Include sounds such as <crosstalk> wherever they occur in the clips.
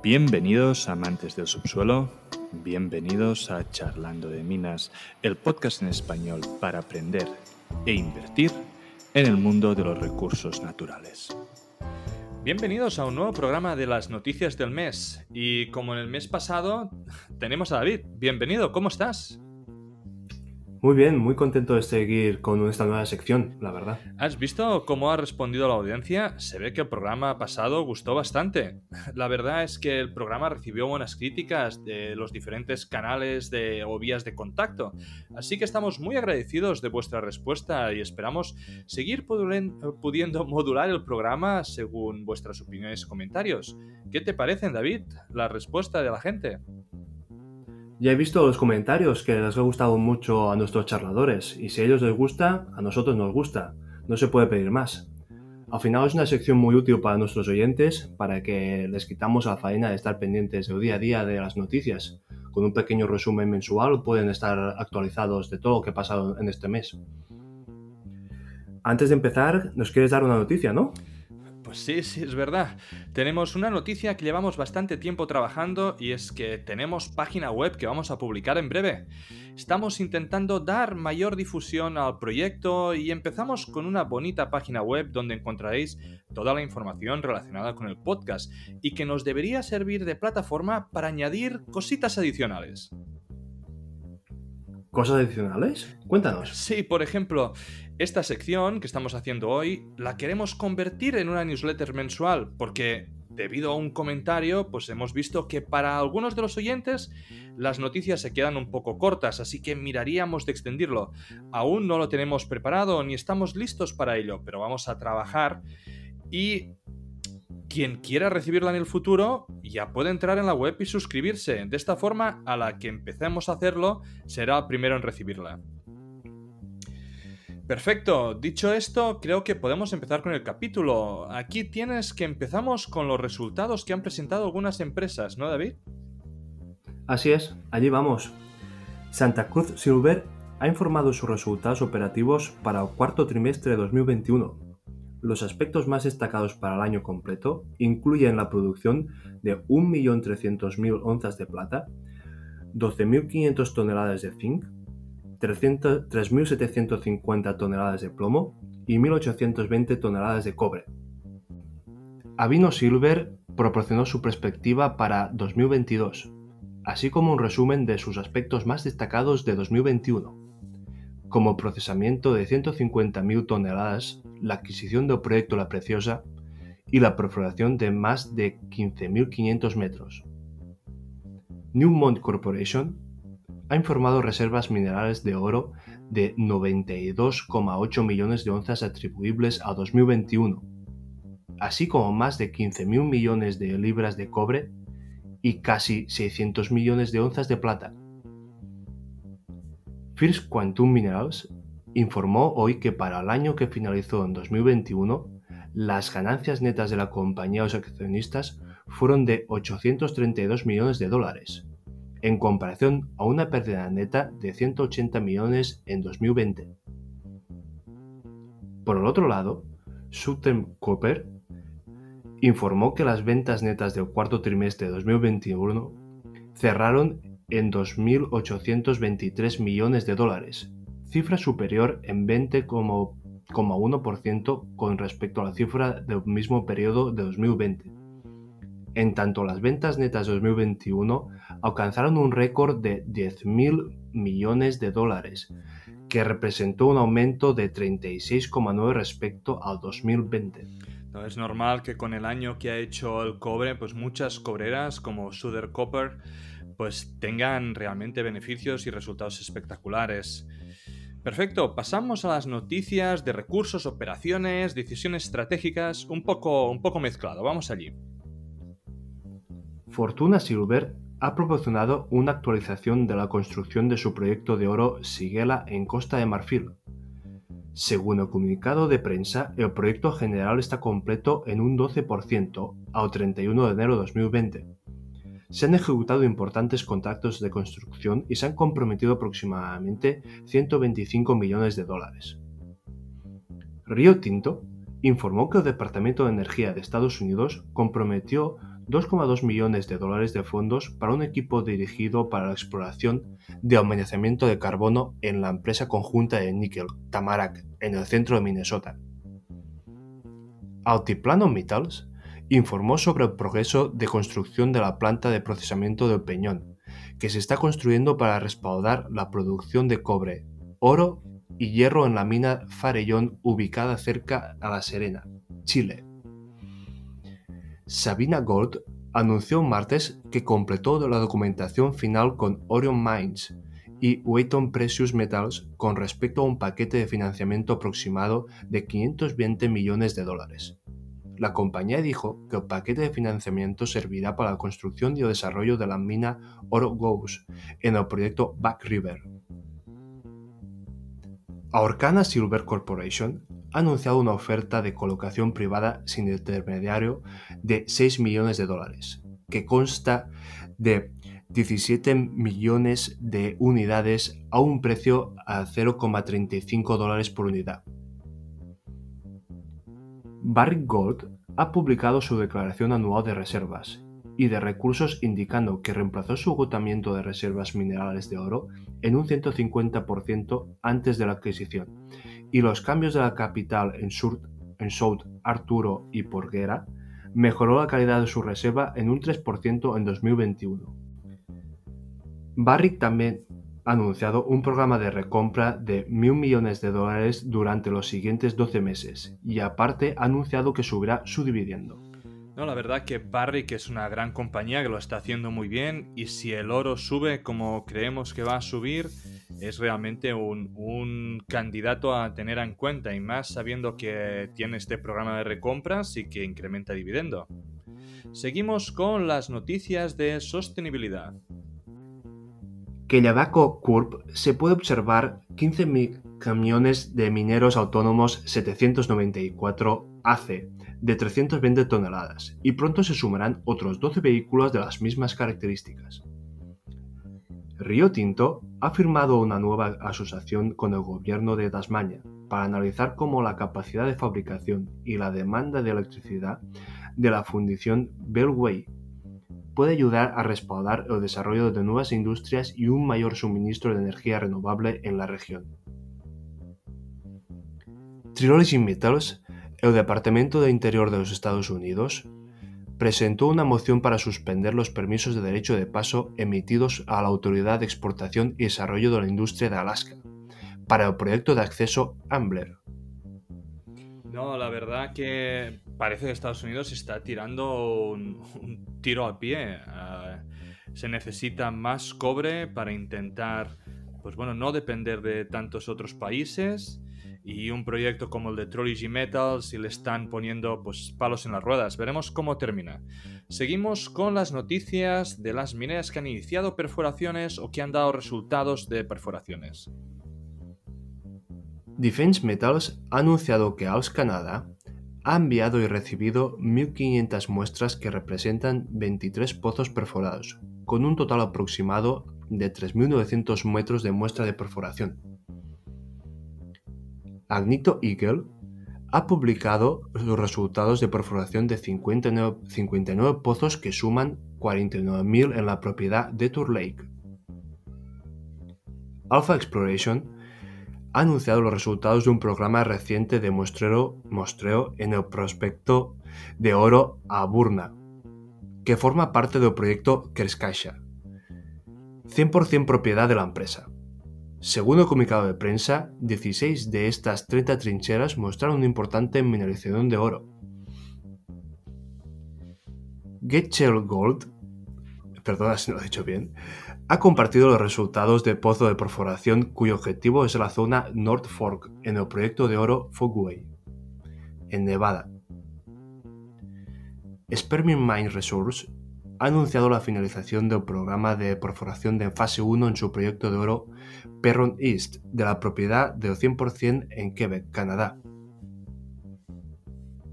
Bienvenidos amantes del subsuelo, bienvenidos a Charlando de Minas, el podcast en español para aprender e invertir en el mundo de los recursos naturales. Bienvenidos a un nuevo programa de las noticias del mes y como en el mes pasado tenemos a David. Bienvenido, ¿cómo estás? Muy bien, muy contento de seguir con esta nueva sección, la verdad. ¿Has visto cómo ha respondido la audiencia? Se ve que el programa pasado gustó bastante. <laughs> La verdad es que el programa recibió buenas críticas de los diferentes canales de, o vías de contacto. Así que estamos muy agradecidos de vuestra respuesta y esperamos seguir pudiendo <laughs> modular el programa según vuestras opiniones y comentarios. ¿Qué te parecen, David? La respuesta de la gente. Ya he visto los comentarios que les ha gustado mucho a nuestros charladores y si a ellos les gusta, a nosotros nos gusta. No se puede pedir más. Al final es una sección muy útil para nuestros oyentes para que les quitamos la faena de estar pendientes del día a día de las noticias. Con un pequeño resumen mensual pueden estar actualizados de todo lo que ha pasado en este mes. Antes de empezar, nos quieres dar una noticia, ¿no? Pues sí, sí, es verdad. Tenemos una noticia que llevamos bastante tiempo trabajando y es que tenemos página web que vamos a publicar en breve. Estamos intentando dar mayor difusión al proyecto y empezamos con una bonita página web donde encontraréis toda la información relacionada con el podcast y que nos debería servir de plataforma para añadir cositas adicionales. ¿Cosas adicionales? Cuéntanos. Sí, por ejemplo, esta sección que estamos haciendo hoy la queremos convertir en una newsletter mensual porque debido a un comentario pues hemos visto que para algunos de los oyentes las noticias se quedan un poco cortas, así que miraríamos de extendirlo. Aún no lo tenemos preparado ni estamos listos para ello, pero vamos a trabajar y quien quiera recibirla en el futuro ya puede entrar en la web y suscribirse. De esta forma, a la que empecemos a hacerlo, será el primero en recibirla. Perfecto, dicho esto, creo que podemos empezar con el capítulo. Aquí tienes que empezamos con los resultados que han presentado algunas empresas, ¿no, David? Así es, allí vamos. Santa Cruz Silver ha informado sus resultados operativos para el cuarto trimestre de 2021 los aspectos más destacados para el año completo incluyen la producción de 1.300.000 onzas de plata, 12.500 toneladas de zinc, 3.750 toneladas de plomo y 1.820 toneladas de cobre. Avino Silver proporcionó su perspectiva para 2022, así como un resumen de sus aspectos más destacados de 2021 como procesamiento de 150.000 toneladas, la adquisición del proyecto La Preciosa y la perforación de más de 15.500 metros. Newmont Corporation ha informado reservas minerales de oro de 92,8 millones de onzas atribuibles a 2021, así como más de 15.000 millones de libras de cobre y casi 600 millones de onzas de plata. First Quantum Minerals informó hoy que para el año que finalizó en 2021, las ganancias netas de la compañía a los accionistas fueron de 832 millones de dólares, en comparación a una pérdida neta de 180 millones en 2020. Por el otro lado, Southern Copper informó que las ventas netas del cuarto trimestre de 2021 cerraron en 2.823 millones de dólares, cifra superior en 20,1% con respecto a la cifra del mismo periodo de 2020. En tanto, las ventas netas de 2021 alcanzaron un récord de 10.000 millones de dólares, que representó un aumento de 36,9 respecto al 2020. No, es normal que con el año que ha hecho el cobre, pues muchas cobreras como Suder Copper pues tengan realmente beneficios y resultados espectaculares. Perfecto, pasamos a las noticias de recursos, operaciones, decisiones estratégicas, un poco, un poco mezclado. Vamos allí. Fortuna Silver ha proporcionado una actualización de la construcción de su proyecto de oro Siguela en Costa de Marfil. Según el comunicado de prensa, el proyecto general está completo en un 12% al 31 de enero de 2020 se han ejecutado importantes contratos de construcción y se han comprometido aproximadamente 125 millones de dólares. Río Tinto informó que el Departamento de Energía de Estados Unidos comprometió 2,2 millones de dólares de fondos para un equipo dirigido para la exploración de almacenamiento de carbono en la empresa conjunta de níquel Tamarack, en el centro de Minnesota. Altiplano Metals informó sobre el progreso de construcción de la planta de procesamiento de Peñón, que se está construyendo para respaldar la producción de cobre, oro y hierro en la mina Farellón ubicada cerca a La Serena, Chile. Sabina Gold anunció martes que completó la documentación final con Orion Mines y Wheaton Precious Metals con respecto a un paquete de financiamiento aproximado de 520 millones de dólares. La compañía dijo que el paquete de financiamiento servirá para la construcción y el desarrollo de la mina Oro Ghost en el proyecto Back River. Orcana Silver Corporation ha anunciado una oferta de colocación privada sin intermediario de 6 millones de dólares, que consta de 17 millones de unidades a un precio a 0,35 dólares por unidad. Barrick Gold ha publicado su declaración anual de reservas y de recursos indicando que reemplazó su agotamiento de reservas minerales de oro en un 150% antes de la adquisición, y los cambios de la capital en, South Arturo y Porguera mejoró la calidad de su reserva en un 3% en 2021. Barrick también anunciado un programa de recompra de mil millones de dólares durante los siguientes 12 meses y aparte ha anunciado que subirá su dividendo. No, la verdad que Barrick es una gran compañía que lo está haciendo muy bien y si el oro sube como creemos que va a subir, es realmente un, candidato a tener en cuenta y más sabiendo que tiene este programa de recompras y que incrementa dividendo. Seguimos con las noticias de sostenibilidad. Que Yabaco Corp se puede observar 15.000 camiones de mineros autónomos 794 AC de 320 toneladas y pronto se sumarán otros 12 vehículos de las mismas características. Río Tinto ha firmado una nueva asociación con el gobierno de Tasmania para analizar cómo la capacidad de fabricación y la demanda de electricidad de la fundición Bellway puede ayudar a respaldar el desarrollo de nuevas industrias y un mayor suministro de energía renovable en la región. Trilogy Metals el Departamento de Interior de los Estados Unidos presentó una moción para suspender los permisos de derecho de paso emitidos a la Autoridad de Exportación y Desarrollo de la Industria de Alaska para el proyecto de acceso Ambler. No, la verdad que parece que Estados Unidos está tirando un, tiro a pie. Ah, se necesita más cobre para intentar, pues bueno, no depender de tantos otros países y un proyecto como el de Trilogy Metals y le están poniendo pues, palos en las ruedas. Veremos cómo termina. Seguimos con las noticias de las mineras que han iniciado perforaciones o que han dado resultados de perforaciones. Defense Metals ha anunciado que ALS Canada ha enviado y recibido 1.500 muestras que representan 23 pozos perforados, con un total aproximado de 3.900 metros de muestra de perforación. Agnito Eagle ha publicado los resultados de perforación de 59, pozos que suman 49.000 en la propiedad de Tour Lake. Alpha Exploration ha anunciado los resultados de un programa reciente de muestreo, en el prospecto de oro a Burna, que forma parte del proyecto Kerskasha, 100% propiedad de la empresa. Según el comunicado de prensa, 16 de estas 30 trincheras mostraron una importante mineralización de oro. Getchell Gold, perdona si no lo he dicho bien, ha compartido los resultados de pozo de perforación cuyo objetivo es la zona North Fork en el proyecto de oro Fogway, en Nevada. Sperming Mine Resource ha anunciado la finalización del programa de perforación de fase 1 en su proyecto de oro Perron East, de la propiedad del 100% en Quebec, Canadá.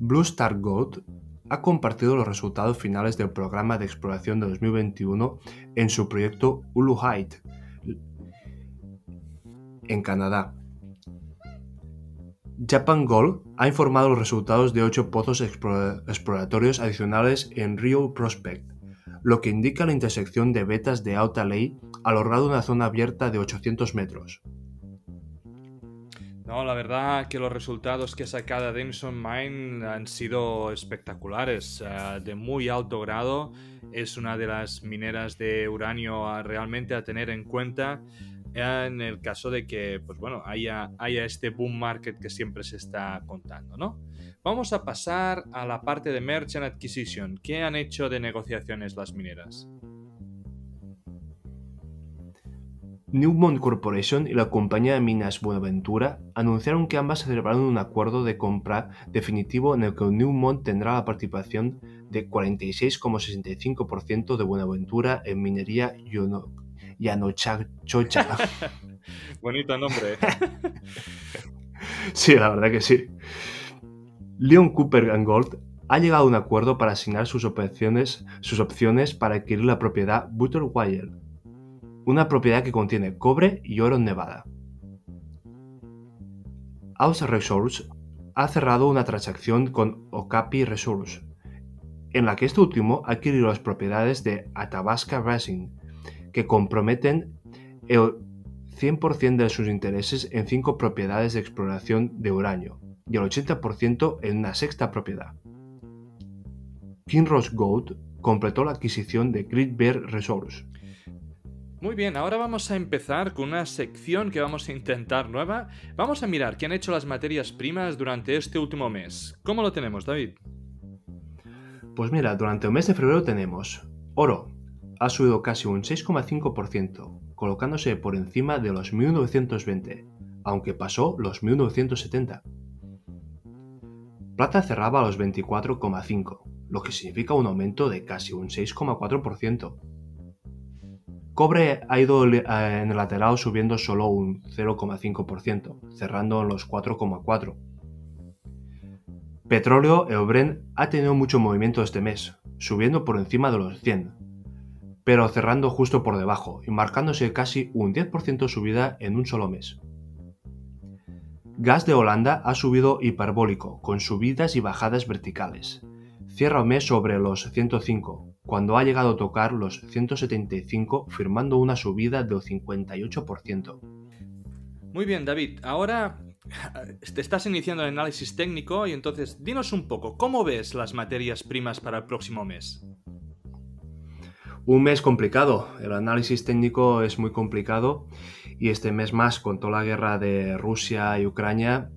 Blue Star Gold ha compartido los resultados finales del programa de exploración de 2021 en su proyecto Uluhite, en Canadá. Japan Gold ha informado los resultados de ocho pozos exploratorios adicionales en Rio Prospect, lo que indica la intersección de vetas de alta ley a lo largo de una zona abierta de 800 metros. No, la verdad que los resultados que ha sacado Dimson Mine han sido espectaculares, eh, de muy alto grado. Es una de las mineras de uranio realmente a tener en cuenta en el caso de que, pues bueno, haya, haya este boom market que siempre se está contando, ¿no? Vamos a pasar a la parte de Merchant Acquisition. ¿Qué han hecho de negociaciones las mineras? Newmont Corporation y la compañía de minas Buenaventura anunciaron que ambas celebraron un acuerdo de compra definitivo en el que Newmont tendrá la participación de 46,65% de Buenaventura en minería Yanochachocha. <laughs> Bonito nombre. ¿eh? <laughs> sí, la verdad que sí. Leon Cooper Gold ha llegado a un acuerdo para asignar sus opciones, sus opciones para adquirir la propiedad Butterwire, una propiedad que contiene cobre y oro en Nevada. House Resource ha cerrado una transacción con Okapi Resource, en la que este último ha adquirido las propiedades de Athabasca Racing, que comprometen el 100% de sus intereses en cinco propiedades de exploración de uranio y el 80% en una sexta propiedad. Kinross Gold completó la adquisición de Great Bear Resource. Muy bien, ahora vamos a empezar con una sección que vamos a intentar nueva. Vamos a mirar qué han hecho las materias primas durante este último mes. ¿Cómo lo tenemos, David? Pues mira, durante el mes de febrero tenemos oro, ha subido casi un 6,5%, colocándose por encima de los 1920, aunque pasó los 1970. Plata cerraba a los 24,5, lo que significa un aumento de casi un 6,4%. Cobre ha ido eh, en el lateral subiendo solo un 0,5%, cerrando en los 4,4%. Petróleo, el Brent, ha tenido mucho movimiento este mes, subiendo por encima de los 100, pero cerrando justo por debajo y marcándose casi un 10% subida en un solo mes. Gas de Holanda ha subido hiperbólico, con subidas y bajadas verticales. Cierra el mes sobre los 105, cuando ha llegado a tocar los 175, firmando una subida del 58%. Muy bien, David. Ahora <laughs> te estás iniciando el análisis técnico y entonces dinos un poco, ¿cómo ves las materias primas para el próximo mes? Un mes complicado, el análisis técnico es muy complicado y este mes más con toda la guerra de Rusia y Ucrania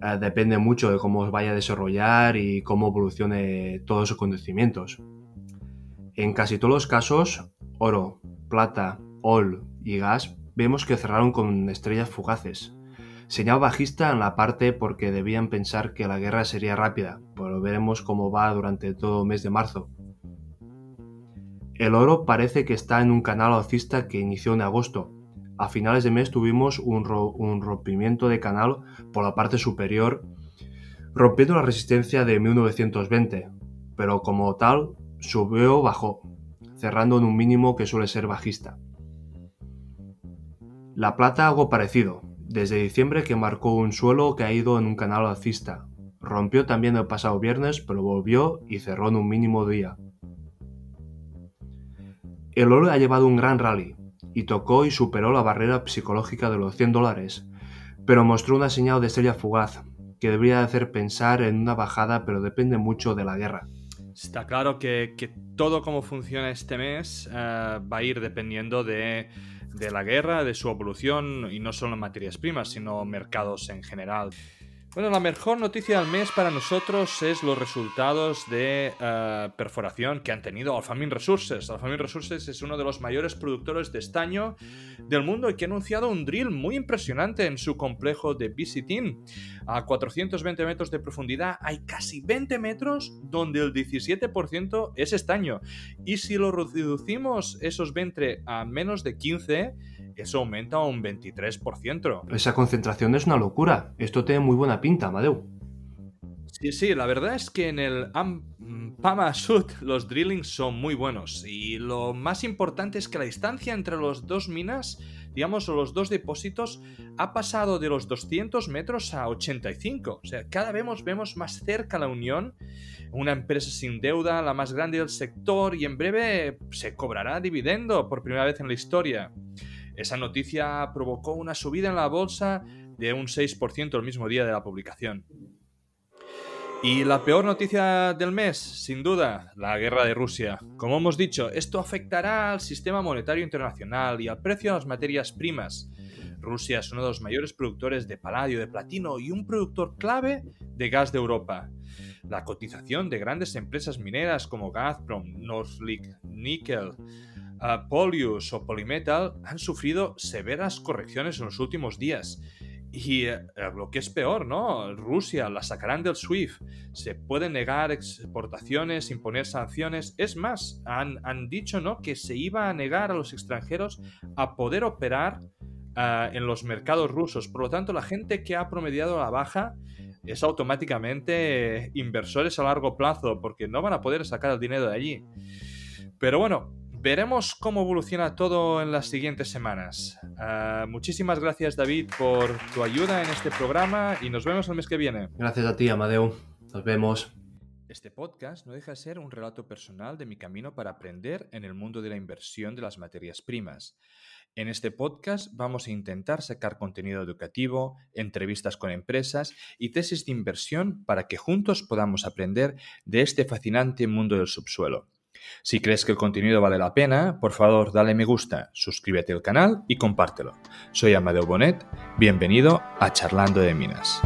eh, depende mucho de cómo vaya a desarrollar y cómo evolucione todos sus acontecimientos. En casi todos los casos, oro, plata, ol y gas vemos que cerraron con estrellas fugaces. Señal bajista en la parte porque debían pensar que la guerra sería rápida, pero veremos cómo va durante todo el mes de marzo. El oro parece que está en un canal alcista que inició en agosto. A finales de mes tuvimos un, rompimiento de canal por la parte superior, rompiendo la resistencia de 1920, pero como tal subió o bajó, cerrando en un mínimo que suele ser bajista. La plata algo parecido, desde diciembre que marcó un suelo ido en un canal alcista. Rompió también el pasado viernes, pero volvió y cerró en un mínimo día. El oro ha llevado un gran rally y tocó y superó la barrera psicológica de los 100 dólares, pero mostró una señal de estrella fugaz que debería hacer pensar en una bajada, pero depende mucho de la guerra. Está claro que, todo como funciona este mes eh, va a ir dependiendo de, de la guerra, de su evolución, y no solo en materias primas, sino mercados en general. Bueno, la mejor noticia del mes para nosotros es los resultados de eh, perforación que han tenido Alphamin Resources. Alphamin Resources es uno de los mayores productores de estaño del mundo y que ha anunciado un drill muy impresionante en su complejo de Visiting. A 420 metros de profundidad hay casi 20 metros donde el 17% es estaño. Y si lo reducimos esos 20 a menos de 15, eso aumenta un 23%. Esa concentración es una locura. Esto tiene muy buena pinta, Amadeu. Sí, sí, la verdad es que en el Pama Sud los drillings son muy buenos y lo más importante es que la distancia entre las dos minas digamos, los dos depósitos, ha pasado de los 200 metros a 85. O sea, cada vez vemos más cerca la unión, una empresa sin deuda, la más grande del sector, y en breve se cobrará dividendo por primera vez en la historia. Esa noticia provocó una subida en la bolsa de un 6% el mismo día de la publicación. Y la peor noticia del mes, sin duda, la guerra de Rusia. Como hemos dicho, esto afectará al sistema monetario internacional y al precio de las materias primas. Rusia es uno de los mayores productores de paladio, de platino y un productor clave de gas de Europa. La cotización de grandes empresas mineras como Gazprom, Northlick, Nickel, Polius o Polymetal han sufrido severas correcciones en los últimos días y eh, lo que es peor, ¿no? Rusia la sacarán del SWIFT, se pueden negar exportaciones, imponer sanciones. Es más, han, dicho, ¿no? Que se iba a negar a los extranjeros a poder operar ah, en los mercados rusos. Por lo tanto, la gente que ha promediado la baja es automáticamente inversores a largo plazo, porque no van a poder sacar el dinero de allí. Pero bueno, Veremos cómo evoluciona todo en las siguientes semanas. Ah, muchísimas gracias David por tu ayuda en este programa y nos vemos el mes que viene. Gracias a ti, Amadeu. Nos vemos. Este podcast no deja de ser un relato personal de mi camino para aprender en el mundo de la inversión de las materias primas. En este podcast vamos a intentar sacar contenido educativo, entrevistas con empresas y tesis de inversión para que juntos podamos aprender de este fascinante mundo del subsuelo. Si crees que el contenido vale la pena, por favor dale me gusta, suscríbete al canal y compártelo. Soy Amadeo Bonet, bienvenido a Charlando de Minas.